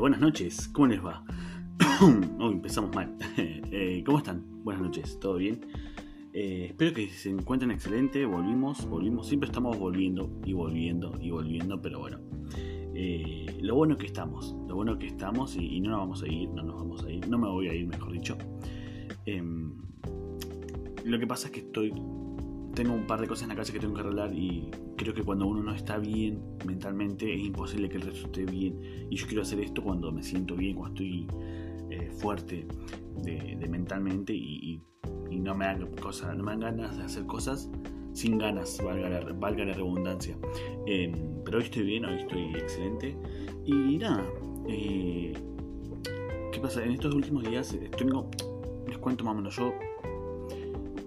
buenas noches, ¿cómo les va? Hoy empezamos mal. Eh, ¿Cómo están? Buenas noches, ¿todo bien? Eh, espero que se encuentren excelente. Volvimos, volvimos. Siempre estamos volviendo y volviendo y volviendo, pero bueno. lo bueno que estamos, lo bueno que estamos y, y, no nos vamos a ir, no nos vamos a ir, no me voy a ir, mejor dicho. Em, lo que pasa es que estoy tengo un par de cosas en la casa que tengo que arreglar y creo que cuando uno no está bien mentalmente es imposible que el resto esté bien. Y yo quiero hacer esto cuando me siento bien, cuando estoy eh, fuerte de, mentalmente y, no me dan cosas, no me dan ganas de hacer cosas sin ganas, valga la, valga la redundancia. Em, pero hoy estoy bien, hoy estoy excelente. Y nada, eh, ¿qué pasa? En estos últimos días eh, tengo, les cuento más o menos, yo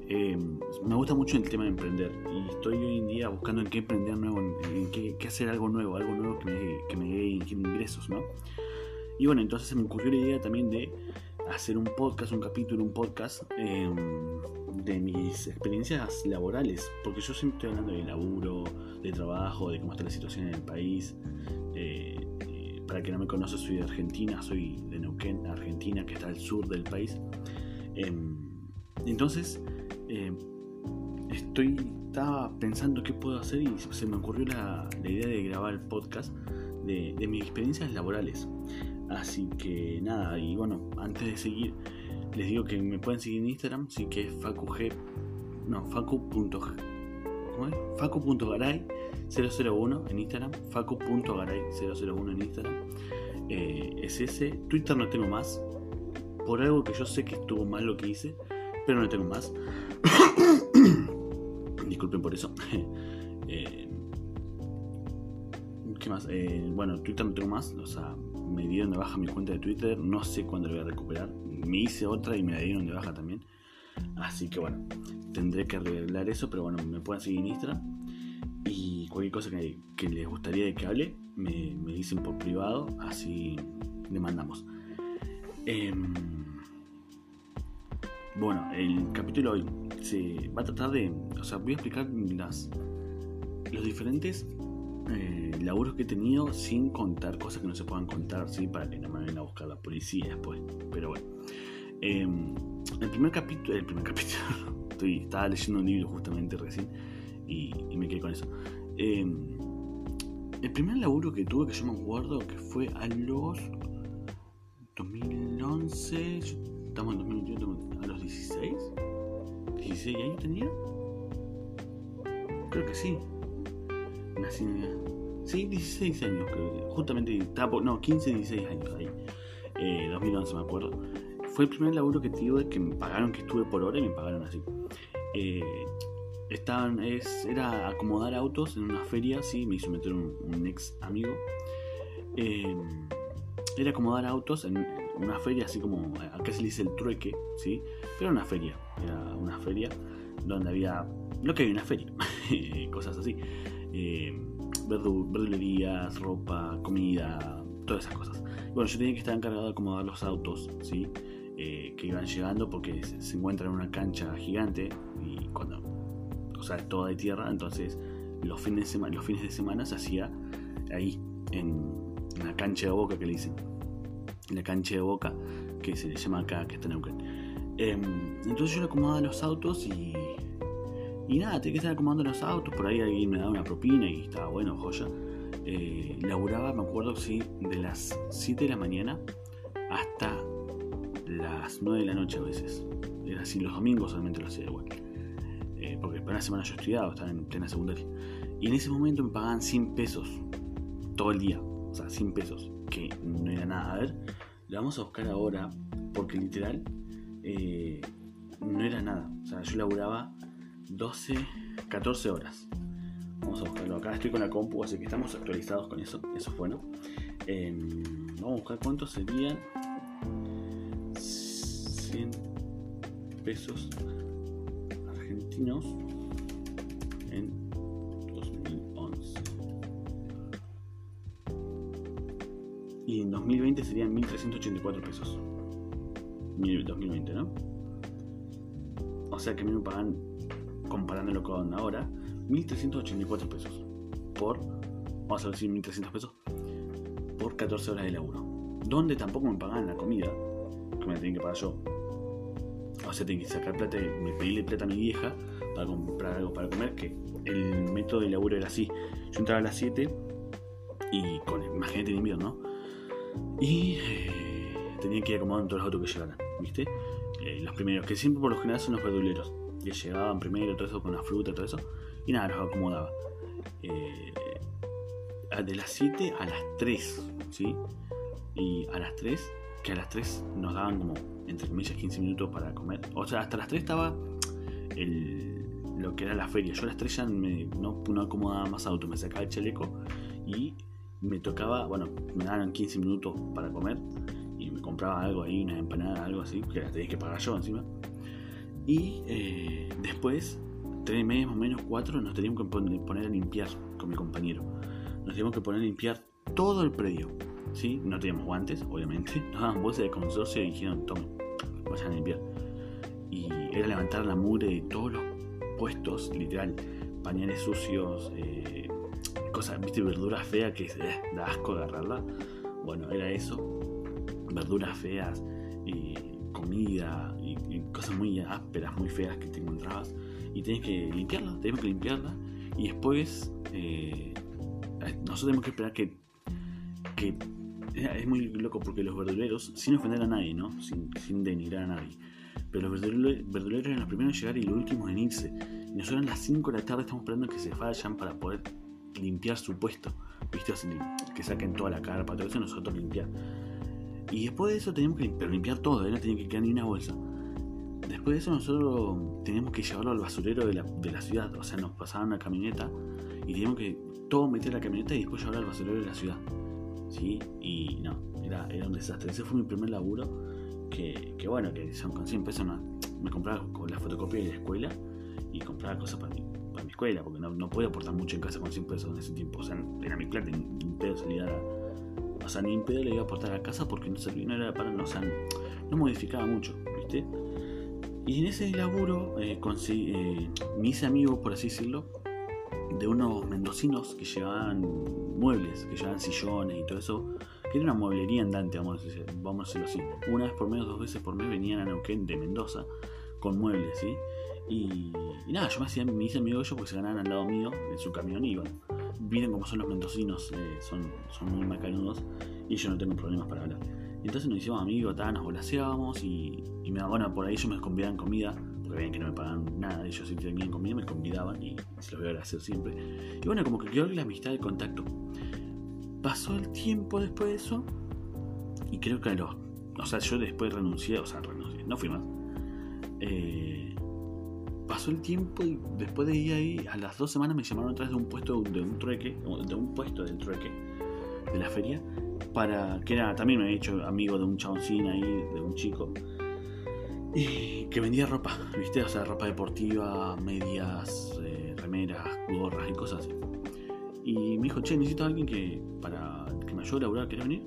eh, me gusta mucho el tema de emprender y estoy hoy en día buscando en qué emprender nuevo, en, qué, hacer algo nuevo, algo nuevo que me, que me dé ingresos, ¿no? Y bueno, entonces se me ocurrió la idea también de hacer un podcast, un capítulo, un podcast em, de mis experiencias laborales, porque yo siempre estoy hablando de laburo, de trabajo, de cómo está la situación en el país. Eh, eh, para que no me conoce, soy de Argentina, soy de Neuquén, Argentina, que está al sur del país. Em, entonces, eh, estoy, estaba pensando qué puedo hacer y se me ocurrió la, idea de grabar el podcast de, mis experiencias laborales. Así que nada, y bueno, antes de seguir, les digo que me pueden seguir en Instagram, sí que es facug, no, facu.garay 001 en Instagram, facu.garay 001 en Instagram. Eh, es ese, Twitter no tengo más, por algo que yo sé que estuvo mal lo que hice, pero no tengo más. Disculpen por eso. Eh, ¿Qué más? Eh, bueno, Twitter no tengo más. O sea, me dieron de baja mi cuenta de Twitter. No sé cuándo lo voy a recuperar. Me hice otra y me la dieron de baja también. Así que bueno, tendré que arreglar eso. Pero bueno, me pueden seguir en Instagram. Y cualquier cosa que, les gustaría que hable, me, me, dicen por privado. Así le mandamos. Eh, bueno, el capítulo hoy se va a tratar de. O sea, voy a explicar las, los diferentes eh, que he tenido sin contar cosas que no se puedan contar, ¿sí? Para que no me vayan a buscar la policía después. Pero bueno. Em, el primer capítulo. El primer capítulo. Estoy, estaba leyendo un libro justamente recién y, me quedé con eso. Em, el primer laburo que tuve, que yo me acuerdo, que fue a los 2011. Estamos en 2021 a los 16. 16 años tenía. Creo que sí. Nací Sí, 16 años, creo que. Justamente estaba no, 15, 16 años ahí. 2011 eh, me acuerdo. Fue el primer laburo que tuve que me pagaron, que estuve por hora y me pagaron así. Eh, estaban, es, era acomodar autos en una feria, sí, me hizo meter un, ex amigo. Eh, era acomodar autos en, una feria así como, acá se le dice el trueque, ¿sí? Pero una feria, era una feria donde había lo que hay una feria, cosas así. Eh, verdulerías, ropa, comida, todas esas cosas. Bueno, yo tenía que estar encargado de acomodar los autos, ¿sí? Eh, que iban llegando porque se, encuentran en una cancha gigante y cuando, o sea, toda de tierra, entonces los fines de semana, los fines de semana se hacía ahí, en, en la cancha de boca que le dicen la cancha de boca, que se le llama acá, que está en Neuquén. Em, entonces yo le acomodaba los autos y. Y nada, tenía que estar acomodando los autos, por ahí alguien me daba una propina y estaba bueno, joya. Eh, laburaba, me acuerdo, sí, de las 7 de la mañana hasta las 9 de la noche a veces. Era así, los domingos solamente lo hacía igual. Eh, porque para una semana yo estudiaba, estaba en plena secundaria. Y en ese momento me pagaban 100 pesos todo el día. O sea, 100 pesos que no era nada. A ver, la vamos a buscar ahora, porque literal eh, no era nada. O sea, yo laburaba 12, 14 horas. Vamos a buscarlo acá. Estoy con la compu, así que estamos actualizados con eso. Eso es bueno. Em, vamos a buscar cuántos serían 100 pesos argentinos y en 2020 serían 1.384 pesos. 2020, ¿no? O sea que a mí me pagan, comparándolo con ahora, 1.384 pesos. Por, vamos a decir 1.300 pesos, por 14 horas de laburo. donde tampoco me pagaban la comida, que me la tenía que pagar yo. O sea, tenía que sacar plata, me pedirle plata a mi vieja para comprar algo para comer, que el método de laburo era así. Yo entraba a las 7 y con, imagínate en invierno, Y eh, tenía que ir acomodando todos los autos que llegaran, ¿viste? Eh, los primeros, que siempre por lo general son los verduleros, que llegaban primero, todo eso, con la fruta, todo eso, y nada, los acomodaba. Eh, de las 7 a las 3, ¿sí? Y a las 3, que a las 3 nos daban como, entre comillas, 15 minutos para comer. O sea, hasta las 3 estaba el, lo que era la feria. Yo a las 3 ya me, no, no acomodaba más auto, me sacaba el chaleco y me tocaba, bueno, me daban 15 minutos para comer y me compraba algo ahí, una empanada, algo así, que la tenía que pagar yo encima. Y eh, después, tres más o menos, cuatro, nos teníamos que poner a limpiar con mi compañero. Nos teníamos que poner a limpiar todo el predio. ¿sí? No teníamos guantes, obviamente. Nos daban bolsas de consorcio y dijeron, tomen, vayan a limpiar. Y era levantar la mugre de todos los puestos, literal, pañales sucios, eh, cosas, viste, verduras feas que eh, da asco agarrarla. Bueno, era eso, verduras feas, y comida y, cosas muy ásperas, muy feas que te encontrabas y tienes que limpiarla, tenemos que limpiarla y después eh, nosotros tenemos que esperar que, que es muy loco porque los verduleros, sin ofender a nadie, ¿no? Sin, sin denigrar a nadie, pero los verduleros, eran los primeros en llegar y los últimos en irse. Y nosotros a las 5 de la tarde estamos esperando que se vayan para poder limpiar su puesto. ¿Viste? que saquen toda la carpa, todo eso, nosotros limpiar. Y después de eso teníamos que limpiar, todo, ¿eh? no tenía que quedar ni una bolsa. Después de eso nosotros teníamos que llevarlo al basurero de la, de la ciudad, o sea, nos pasaban una camioneta y teníamos que todo meter en la camioneta y después llevarlo al basurero de la ciudad. ¿Sí? Y no, era, era un desastre. Ese fue mi primer laburo, que, que bueno, que son con 100 pesos me compraba con la fotocopia de la escuela y compraba cosas para mi, para mi escuela, porque no, no podía aportar mucho en casa con 100 pesos en ese tiempo. O sea, era mi plata, ni pedo salía o sea, ni en pedo le iba a aportar a casa porque no servía, no era para, no, o sea, no modificaba mucho, ¿viste? Y en ese laburo eh, eh, me hice amigo, por así decirlo, de unos mendocinos que llevaban muebles, que llevaban sillones y todo eso, que era una mueblería andante, vamos a, decir, vamos a decirlo así. Una vez por mes, dos veces por mes venían a Neuquén de Mendoza con muebles, ¿sí? Y, nada, yo me, hacía, me hice amigo de ellos porque se ganaban al lado mío en su camión y iban. Miren cómo son los mendocinos, eh, son, son muy macanudos y yo no tengo problemas para hablar. Entonces nos hicimos amigos, nos volaseábamos y, me, bueno, por ahí ellos me convidaban comida, porque veían que no me pagaban nada, ellos si tenían comida me convidaban y se los voy a agradecer siempre. Y bueno, como que quedó la amistad, el contacto. Pasó el tiempo después de eso y creo que a los... O sea, yo después renuncié, o sea, renuncié, no fui más. Eh, pasó el tiempo y después de ir ahí, a las dos semanas me llamaron vez de un puesto de un trueque, de un puesto del trueque de la feria, para que era, también me había hecho amigo de un chaboncín ahí, de un chico, y que vendía ropa, ¿viste? O sea, ropa deportiva, medias, eh, remeras, gorras y cosas así. Y me dijo, che, necesito a alguien que, para que me ayude a laburar, ¿querés venir?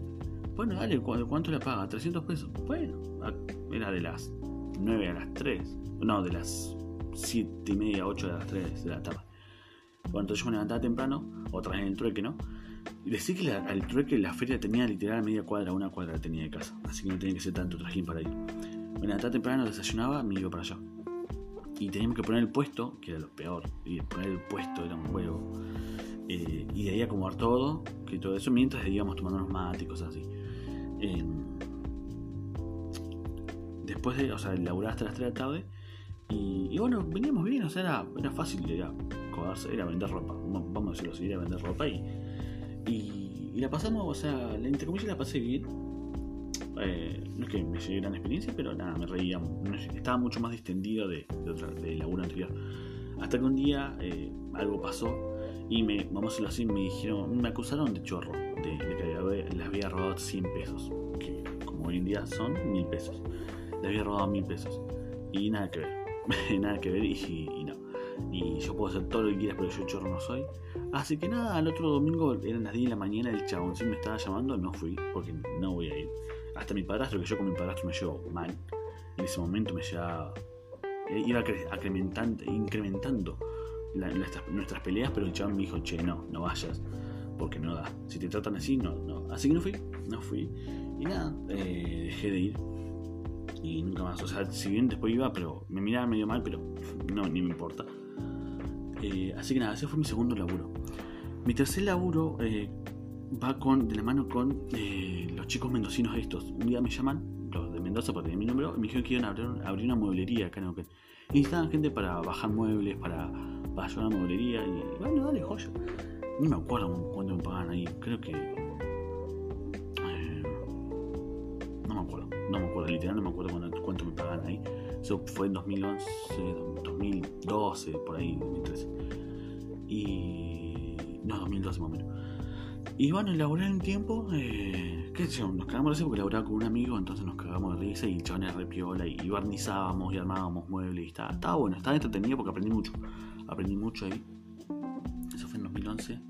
Bueno, dale, ¿cuánto le paga? 300 pesos. Bueno, era de las 9 a las 3. No, de las 7 y media, 8 de las 3 de la tarde. Bueno, entonces yo me levantaba temprano, otra vez en el trueque, ¿no? Y decir que al trueque la feria tenía literal media cuadra, una cuadra tenía de casa. Así que no tenía que ser tanto trajín para ir. Me levantaba temprano, desayunaba, me iba para allá. Y teníamos que poner el puesto, que era lo peor. Y poner el puesto era un juego. Eh, y de ahí acomodar todo, que todo eso, mientras íbamos tomando unos mates y cosas así. Em, después de, o sea, laburar hasta las 3 de la tarde y, bueno, veníamos bien, o sea, era, era fácil, era era vender ropa, vamos a decirlo así, era vender ropa y, y, la pasamos, o sea, entre comillas la pasé bien. Eh, no es que me llegué gran experiencia, pero nada, me reía, estaba mucho más distendido de, de, otra, de laburo anterior. Hasta que un día eh, algo pasó y me, vamos a decirlo así, me dijeron, me acusaron de chorro, de, que les había robado 100 pesos, que como hoy en día son mil pesos. Les había robado mil pesos. Y nada que ver. nada que ver y, no. Y yo puedo hacer todo lo que quieras, pero yo chorro no soy. Así que nada, al otro domingo eran las 10 de la mañana, el chaboncín me estaba llamando, no fui, porque no voy a ir. Hasta mi padrastro, que yo con mi padrastro me llevo mal, en ese momento me llevaba. Iba incrementando, incrementando nuestras, peleas, pero el chabón me dijo, che, no, no vayas. porque no da. Si te tratan así, no, no. Así que no fui, no fui. Y nada, eh, dejé de ir. Y nunca más. O sea, si bien después iba, pero me miraba medio mal, pero no, ni me importa. Eh, así que nada, ese fue mi segundo laburo. Mi tercer laburo eh, va con, de la mano con los chicos mendocinos estos. Un día me llaman, los de Mendoza, porque tenía mi número, y me dijeron que iban a abrir, una mueblería acá en Neuquén. Y necesitaban gente para bajar muebles, para, para ayudar a la mueblería. Y bueno, dale, joya. Ni me acuerdo cuánto me pagaban ahí. Creo que. Eh, no me acuerdo. No me acuerdo, literal, no me acuerdo cuánto, me pagaban ahí. Eso fue en 2011, 2012, por ahí, 2013. Y. No, 2012 más o menos. Y bueno, elaboré un tiempo, eh, qué sé nos cagamos de risa porque elaboraba con un amigo, entonces nos cagamos de risa y era re piola y, barnizábamos y armábamos muebles y estaba, estaba bueno, estaba entretenido porque aprendí mucho. Aprendí mucho ahí. Eso fue en 2011,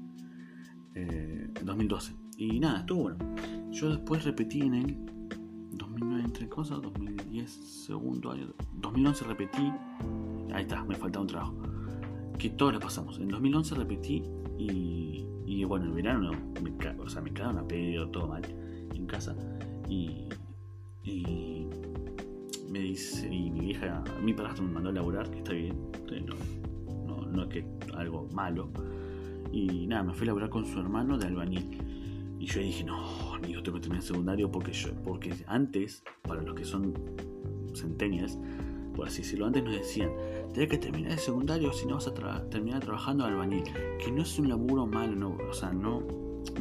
eh, 2012. Y nada, estuvo bueno. Yo después repetí en el 2009 entre cosas, 2010 segundo año, 2011 repetí, ahí está, me faltaba un trabajo. Que todos lo pasamos. En 2011 repetí y, y bueno, en verano me, o sea, me quedaron a pedo, todo mal en casa. Y, y me dice, y mi vieja, mi padrastro me mandó a laburar, que está bien, no, no, no es que algo malo. Y nada, me fui a laburar con su hermano de albañil. Y yo dije, no, amigo, tengo que terminar secundario porque yo, porque antes, para los que son centenias, por así decirlo, antes nos decían, tenés que terminar el secundario si no vas a terminar trabajando albañil. Que no es un laburo malo, no, o sea, no,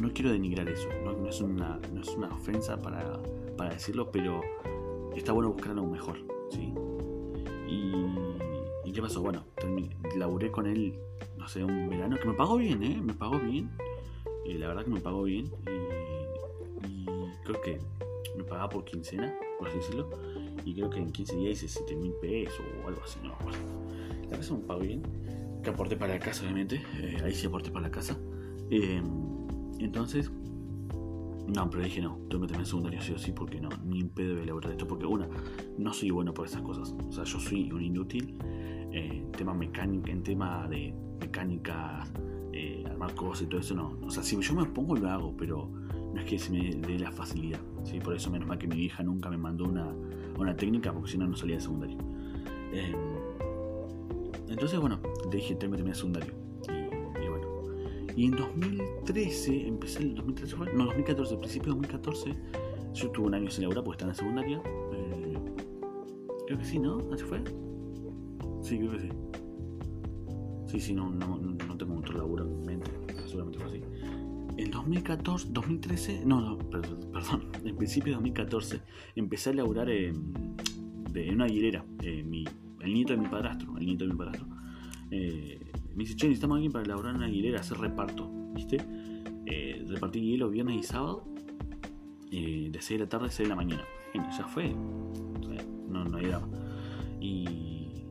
no quiero denigrar eso, no, es, una, no es una ofensa para, para decirlo, pero está bueno buscar algo mejor, ¿sí? Y, qué pasó? Bueno, laburé con él, no sé, un verano que me pagó bien, ¿eh? Me pagó bien. Eh, la verdad que me pagó bien. Y, creo que me pagaba por quincena, por así decirlo. Y creo que en 15 días hice 7 mil pesos o algo así, no La verdad me pagó bien. Que aporté para la casa, obviamente. Eh, ahí sí aporté para la casa. Eh, entonces, no, pero dije no, tengo que tener secundario sí o sí, porque no, ni un pedo de elaborar esto, porque una, no soy bueno por esas cosas. O sea, yo soy un inútil eh, en tema mecánica, en tema de mecánica, eh, armar cosas y todo eso, no. O sea, si yo me pongo lo hago, pero no es que se me dé la facilidad. ¿sí? Por eso menos mal que mi hija nunca me mandó una, una técnica, porque si no, no salía de secundario. Eh, entonces, bueno, dije, tengo que terminar secundario y en 2013, empecé el 2013, no, 2014, principio de 2014, yo tuve un año sin laburar porque estaba en la secundaria. Eh, creo que sí, ¿no? ¿Así fue? Sí, creo que sí. Sí, sí, no, otro laburo en mente, seguramente así. En 2014, 2013, no, no, perdón, en principio de 2014 empecé a laburar en, una hilera. Eh, el nieto de mi padrastro, el nieto de mi padrastro. Eh, me dice, che, necesitamos alguien para elaborar una hilera, hacer reparto, ¿viste? Eh, repartir hielo viernes y sábado, eh, de 6 de la tarde a 6 de la mañana. ya fue, no, no hay drama. Y,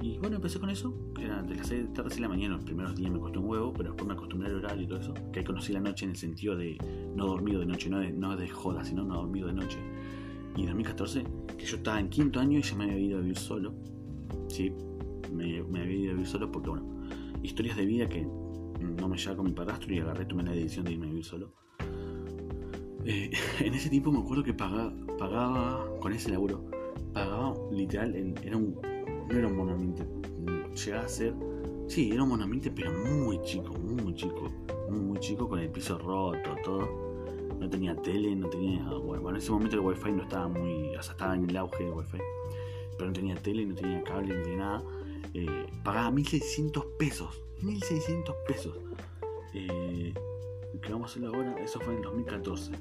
y bueno, empecé con eso, que era de las 6 de tarde a 6 de la mañana. Los primeros días me costó un huevo, pero después me acostumbré al horario y todo eso. Que ahí conocí la noche en el sentido de no dormido de noche, no de, no de joda, sino no dormido de noche. Y en 2014, que yo estaba en quinto año y ya me había ido a vivir solo. Sí, me, había ido a vivir solo porque, bueno, historias de vida que no me llevaba con mi padrastro y agarré, tomé la decisión de irme a vivir solo. Eh, en ese tiempo me acuerdo que pagaba, pagaba con ese laburo, pagaba literal, era un, no era un monoambiente, llegaba a ser, sí, era un monoambiente, pero muy chico, muy, chico, muy, muy chico, con el piso roto, todo. No tenía tele, no tenía. Bueno, en ese momento el wifi no estaba muy. O sea, estaba en el auge del wifi. Pero no tenía tele, no tenía cable, no tenía nada eh, pagaba 1600 pesos. 1600 pesos. Eh, ¿Qué vamos a hacer ahora? Eso fue en 2014.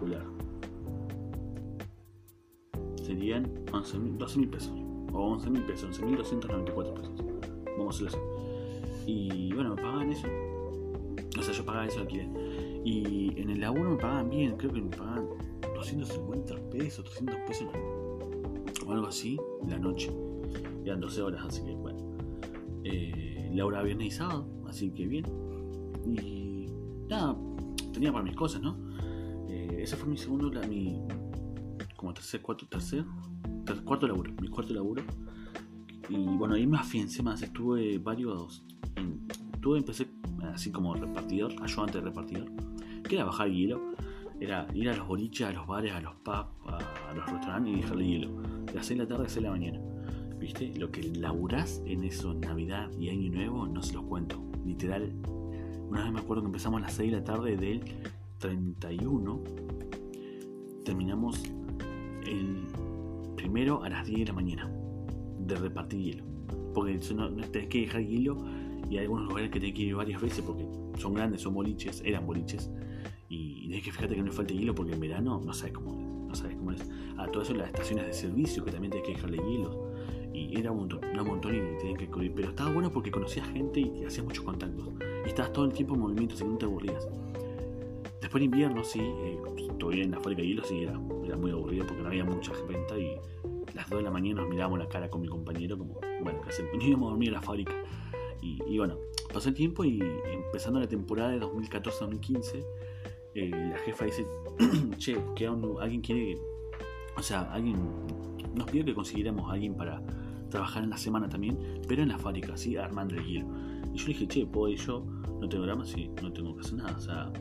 Calcular serían 11 12 mil pesos o 11 mil pesos 11.294 pesos vamos a hacerlo así y bueno me pagaban eso o sea yo pagaba eso aquí y en el laburo me pagaban bien creo que me pagaban 250 pesos, 300 pesos o algo así la noche. Eran 12 horas, así que bueno. Eh, Laura viernes y sábado, así que bien. Y nada, tenía para mis cosas, ¿no? Ese fue mi segundo, mi como tercer, cuarto, tercer, cuarto laburo, mi cuarto laburo. Y bueno, ahí me afiancé más, estuve varios, estuve, empecé así como repartidor, ayudante de repartidor, que era bajar hielo, era ir a los boliches, a los bares, a los pubs, a, los restaurantes y dejarle hielo, de las 6 de la tarde a 6 de la mañana. ¿Viste? Lo que laburás en eso, Navidad y Año Nuevo, no se los cuento. Literal, una vez me acuerdo que empezamos a las 6 de la tarde del 31, terminamos el primero a las 10 de la mañana de repartir hielo. Porque no, no tenés que dejar hielo y hay algunos lugares que tenés que ir varias veces porque son grandes, son boliches, eran boliches. Y tenés que fijarte que no falte hielo porque en verano no sabes cómo es. No sabes cómo es. Ah, todo las estaciones de servicio que también tenés que dejarle hielo. Y era un montón, un montón y tenías que cubrir. Pero estaba bueno porque conocías gente y hacías muchos contactos. Y estabas todo el tiempo en movimiento, así que no te aburrías. Después de invierno, sí, eh, todavía en la fábrica de hielo, sí, era, era muy aburrido porque no había mucha venta y las 2 de la mañana nos mirábamos la cara con mi compañero como, bueno, casi íbamos a dormir a la fábrica. Y, bueno, pasó el tiempo y empezando la temporada de 2014-2015, eh, la jefa dice, che, que alguien quiere, o sea, alguien nos pidió que consiguiéramos a alguien para trabajar en la semana también, pero en la fábrica, así, armando el hielo. Y yo le dije, che, ¿puedo ir yo? No tengo drama, sí, no tengo que hacer nada, o sea,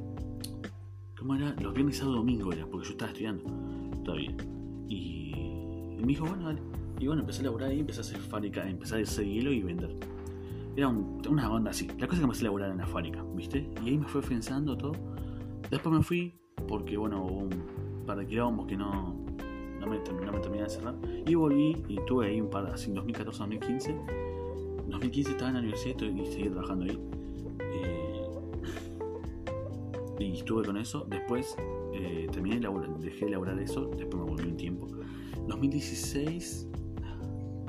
¿cómo era? Los viernes, sábado, domingo era, porque yo estaba estudiando todavía. Y, me dijo, bueno, dale. Y bueno, empecé a laburar ahí, empecé a hacer fábrica, empecé a hacer hielo y vender. Era una banda así. La cosa es que empecé a laburar en la fábrica, ¿viste? Y ahí me fue pensando todo. Después me fui porque, bueno, hubo un par de quilombos que no, no, me, no me terminé de cerrar. Y volví y tuve ahí un par, así en 2014-2015. En 2015 estaba en la universidad y seguí trabajando ahí. Y estuve con eso. Después eh, terminé de laburar, dejé de laburar eso. Después me volví un tiempo. 2016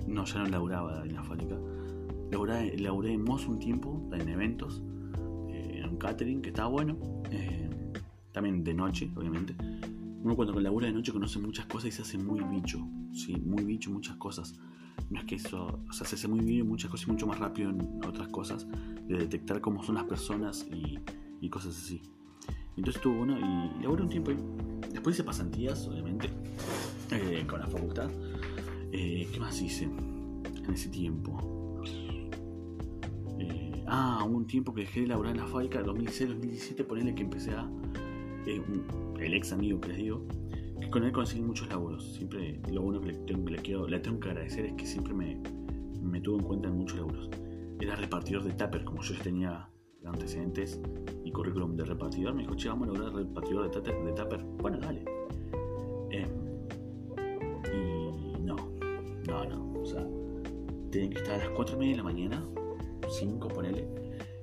no, ya no laburaba en la fábrica. Laburé, un tiempo, en eventos, eh, en un catering que estaba bueno. Eh, también de noche, obviamente. Uno cuando labura de noche conoce muchas cosas y se hace muy bicho. Sí, muy bicho, muchas cosas. No es que eso, se hace muy bien muchas cosas y mucho más rápido en otras cosas. De detectar cómo son las personas y, y cosas así. Entonces estuvo bueno y laburé un tiempo ahí. Después hice pasantías, obviamente, eh, con la facultad. Eh, ¿Qué más hice en ese tiempo? Eh, ah, un tiempo que dejé de laburar en la fábrica, 2016-2017, ponele que empecé a... el ex amigo que les digo, que con él conseguí muchos laburos. Siempre lo bueno que le tengo, le quiero, le tengo que agradecer es que siempre me, me tuvo en cuenta en muchos laburos. Era repartidor de Tupper, como yo tenía antecedentes y currículum de repartidor, me dijo, che, vamos a lograr repartidor de, de Tupper. Bueno, dale. Eh, y no, no, no. O sea, tienen que estar a las 4 y media de la mañana, 5, ponele.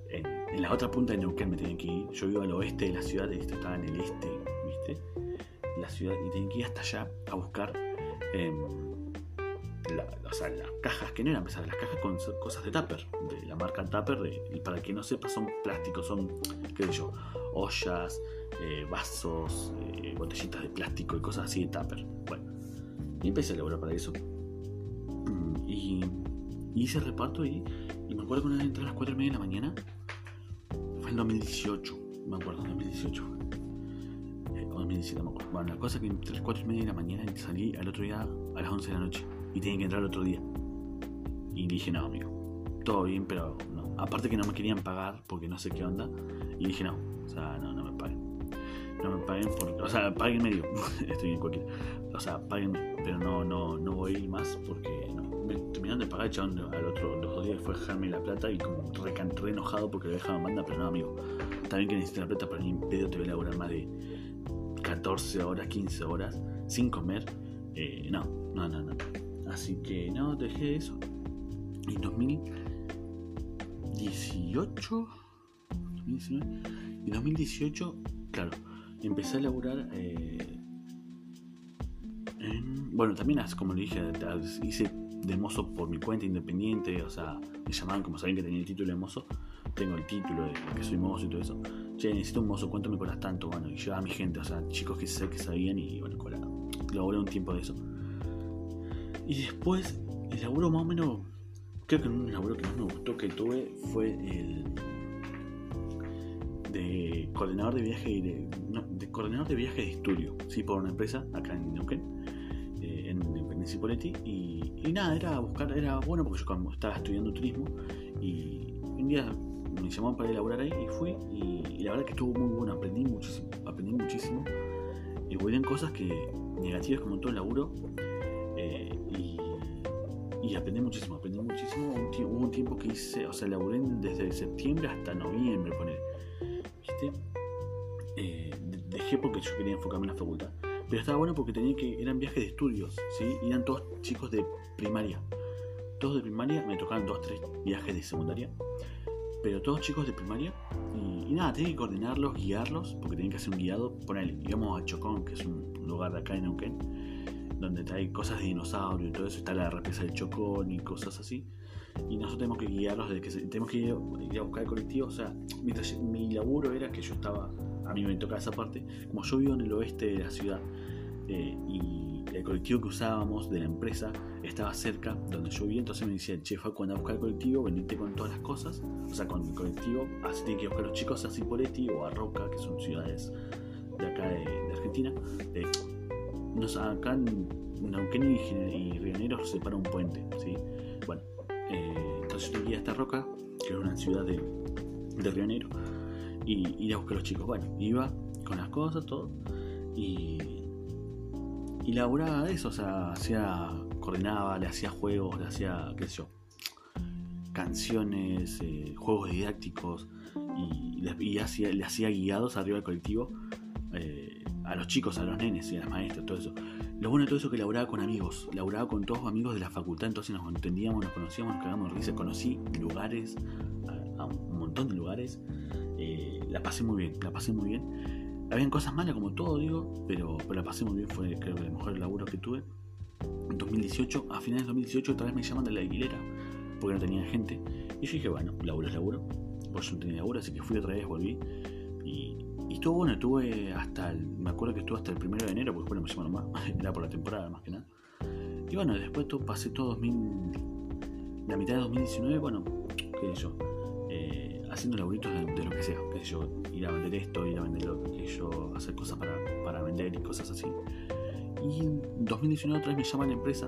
En, en, la otra punta de Neuquén me tienen que ir. Yo vivo al oeste de la ciudad, y esto estaba en el este, ¿viste? La ciudad, y tienen que ir hasta allá a buscar. Eh, o sea, las cajas que no eran pesadas, las cajas con cosas de tupper, de la marca Tupper, y para que no sepa, son plásticos, son, qué sé yo, ollas, eh, vasos, eh, botellitas de plástico y cosas así de tupper. Bueno, y empecé a laburar para eso. Mm, y, hice reparto y, y, me acuerdo que una vez entré a las 4 y media de la mañana, fue en 2018, me acuerdo, 2018. Eh, o 2017, me acuerdo. Bueno, la cosa es que entré a las 4 y media de la mañana y salí al otro día a las 11 de la noche y tenía que entrar otro día. Y dije, no, amigo, todo bien, pero no. Aparte que no me querían pagar porque no sé qué onda. Y dije, no, o sea, no, no me paguen. No me paguen por. O sea, paguen medio. Estoy en cualquier. O sea, paguenme. Pero no, no, no voy más porque no. Me terminaron de pagar, chabón, al otro, los dos días fue dejarme la plata y como re, re enojado porque lo dejaba en banda, pero no, amigo. También que necesito la plata, pero ni pedo te voy a laburar más de 14 horas, 15 horas sin comer. Eh, no, no, no, no. Así que no, dejé eso. En 2018, 2019, en 2018, claro, empecé a laburar eh, en, bueno, también como le dije, hice de mozo por mi cuenta independiente, o sea, me llamaban como sabían que tenía el título de mozo, tengo el título de que soy mozo y todo eso. Che, necesito un mozo, ¿cuánto me cobras tanto? Bueno, y llevaba a mi gente, o sea, chicos que sé que sabían y bueno. Laboré un tiempo de eso. Y después, el laburo más o menos, creo que un laburo que más me gustó que tuve fue el de coordinador de viaje de, coordinador de viaje de estudio, sí, por una empresa acá en Neuquén, eh, en, en Cipoletti, y, y, nada, era buscar, era bueno porque yo como estaba estudiando turismo y un día me llamaron para laburar ahí y fui y, la verdad que estuvo muy bueno, aprendí muchísimo, aprendí muchísimo. Y hubo cosas que negativas como todo el laburo eh, y, aprendí muchísimo, aprendí muchísimo, un hubo un tiempo que hice, o sea, laburé desde septiembre hasta noviembre, poner eh, dejé porque yo quería enfocarme en la facultad. Pero estaba bueno porque tenía que. eran viajes de estudios, ¿sí? Y eran todos chicos de primaria. Todos de primaria, me tocaban dos, tres viajes de secundaria. Pero todos chicos de primaria. Y, nada, tenía que coordinarlos, guiarlos, porque tenían que hacer un guiado. Ponerle, íbamos a Chocón, que es un lugar de acá en Neuquén, donde hay cosas de dinosaurio y todo eso. Está la represa de Chocón y cosas así y nosotros tenemos que guiarlos que tenemos que ir, a buscar el colectivo. O sea, mientras mi laburo era que yo estaba, a mí me tocaba esa parte, como yo vivo en el oeste de la ciudad eh, y el colectivo que usábamos de la empresa estaba cerca donde yo vivía, entonces me decía, chefa, cuando a buscar el colectivo, venite con todas las cosas, o sea, con el colectivo, así tienen que buscar los chicos a Cipolletti o a Roca, que son ciudades de acá de, Argentina. Eh, nos, acá en Neuquén y, y se separa un puente, ¿sí? Bueno, eh, entonces yo tenía esta roca, que era una ciudad de, de Río Negro, y ir a a los chicos. Bueno, iba con las cosas, todo, y, y laburaba eso, sea, hacía, coordinaba, le hacía juegos, le hacía, qué sé yo, canciones, eh, juegos didácticos, y, y hacía, le hacía guiados arriba del colectivo eh, a los chicos, a los nenes y a las maestras, todo eso. Lo bueno de todo eso es que laburaba con amigos, laburaba con todos amigos de la facultad, entonces nos entendíamos, nos conocíamos, nos cagábamos de risa, conocí lugares, a, un montón de lugares, eh, la pasé muy bien, la pasé muy bien. Habían cosas malas como todo, digo, pero, pero la pasé muy bien, fue creo el mejor laburo que tuve. En 2018, a finales de 2018 otra vez me llaman de la alquilera, porque no tenía gente, y yo dije, bueno, laburo es laburo, pues yo no tenía laburo, así que fui otra vez, volví, y estuvo bueno, estuve hasta el, me acuerdo que estuve hasta el primero de enero, porque bueno, me llamaron más, era por la temporada más que nada. Y bueno, después pasé todo 2000, la mitad de 2019, bueno, qué sé yo, eh, haciendo laburitos de, de, lo que sea, qué sé yo, ir a vender esto, ir a vender lo que yo, hacer cosas para, para vender y cosas así. Y en 2019 otra vez me llama la empresa,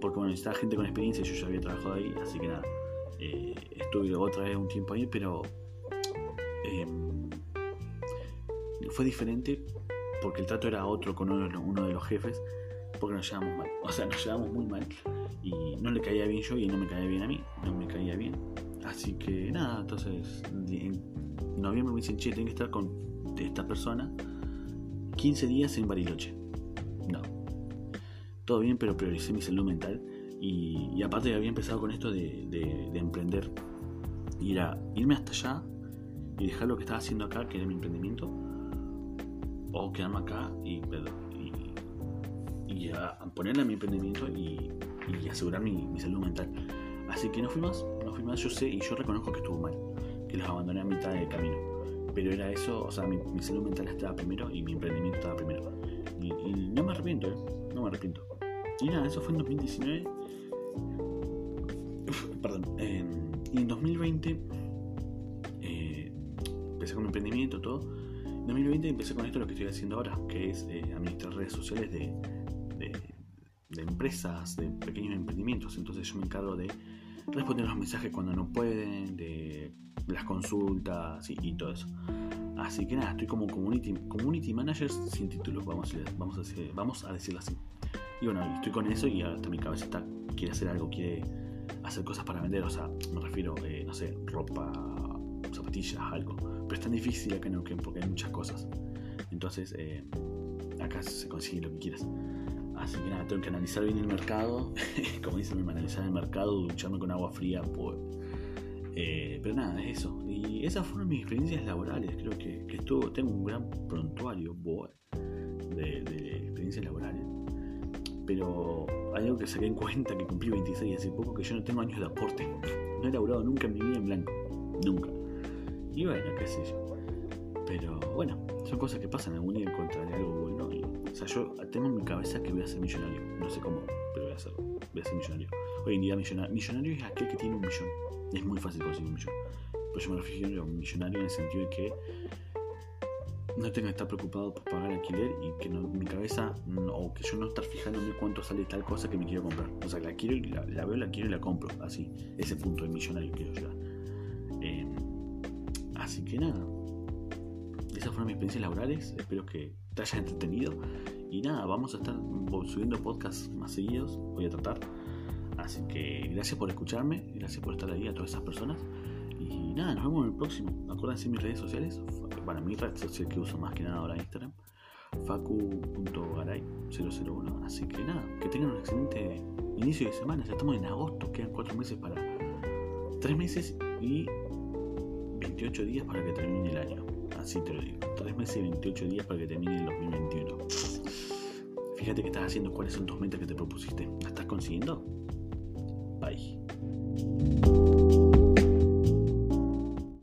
porque bueno, necesitaba gente con experiencia, yo ya había trabajado ahí, así que nada, eh, estuve otra vez un tiempo ahí, pero... Eh, fue diferente porque el trato era otro con uno, de los jefes, porque nos llevamos mal. O sea, nos llevamos muy mal. Y no le caía bien yo y no me caía bien a mí. No me caía bien. Así que nada, entonces en noviembre me dicen, che, tengo que estar con esta persona 15 días en Bariloche. No. Todo bien, pero prioricé mi salud mental. Y, aparte había empezado con esto de, de, emprender. Ir a, irme hasta allá y dejar lo que estaba haciendo acá, que era mi emprendimiento, o quedarme acá y, y, a, ponerle a mi emprendimiento y, asegurar mi, salud mental. Así que no fui más, no fui más, yo sé y yo reconozco que estuvo mal, que los abandoné a mitad del camino. Pero era eso, o sea, mi, salud mental estaba primero y mi emprendimiento estaba primero. Y, no me arrepiento, ¿eh? no me arrepiento. Y nada, eso fue en 2019. perdón, y en 2020 eh, empecé con mi emprendimiento, todo 2020 empecé con esto lo que estoy haciendo ahora, que es eh, administrar redes sociales de, de, empresas, de pequeños emprendimientos. Entonces yo me encargo de responder los mensajes cuando no pueden, de las consultas y, todo eso. Así que nada, estoy como community, community manager sin título, vamos a, vamos, a decir, vamos a decirlo así. Y bueno, estoy con eso y hasta mi cabeza está, quiere hacer algo, quiere hacer cosas para vender, o sea, me refiero, eh, no sé, ropa, zapatillas, algo. Pero es tan difícil acá en Neuquén porque hay muchas cosas. Entonces, eh, acá se consigue lo que quieras. Así que nada, tengo que analizar bien el mercado. Como dicen, analizar el mercado, ducharme con agua fría. Pues, eh, pero nada, es eso. Y esas fueron mis experiencias laborales. Creo que, que estuvo, tengo un gran prontuario de, experiencias laborales. Pero hay algo que saqué en cuenta que cumplí 26 hace poco, que yo no tengo años de aporte. No he laborado nunca en mi vida en blanco. Nunca. Y bueno, qué sé yo. Pero bueno, son cosas que pasan. Algún día encontraré algo bueno. O sea, yo tengo en mi cabeza que voy a ser millonario. No sé cómo, pero voy a ser, voy a ser millonario. Hoy en día millonario, millonario es aquel que tiene un millón. Es muy fácil conseguir un millón. Pero yo me refiero a un millonario en el sentido de que no tenga que estar preocupado por pagar alquiler y que no, mi cabeza, o que yo no estar fijándome cuánto sale tal cosa que me quiero comprar. O sea, la quiero y la, veo, la quiero y la compro. Así, ese punto de millonario quiero llegar. Eh, así que nada, esas fueron mis experiencias laborales. Espero que te hayas entretenido. Y nada, vamos a estar subiendo podcasts más seguidos. Voy a tratar. Así que gracias por escucharme. Gracias por estar ahí a todas esas personas. Y nada, nos vemos en el próximo. Acuérdense mis redes sociales. Para mi red social que uso más que nada ahora Instagram. Facu.garay001. Así que nada, que tengan un excelente inicio de semana. Ya estamos en agosto. Quedan 4 meses para. 3 meses y 28 días para que termine el año. Así te lo digo. 3 meses y 28 días para que termine el 2021. Fíjate que estás haciendo, cuáles son tus metas que te propusiste. ¿Las estás consiguiendo? Bye.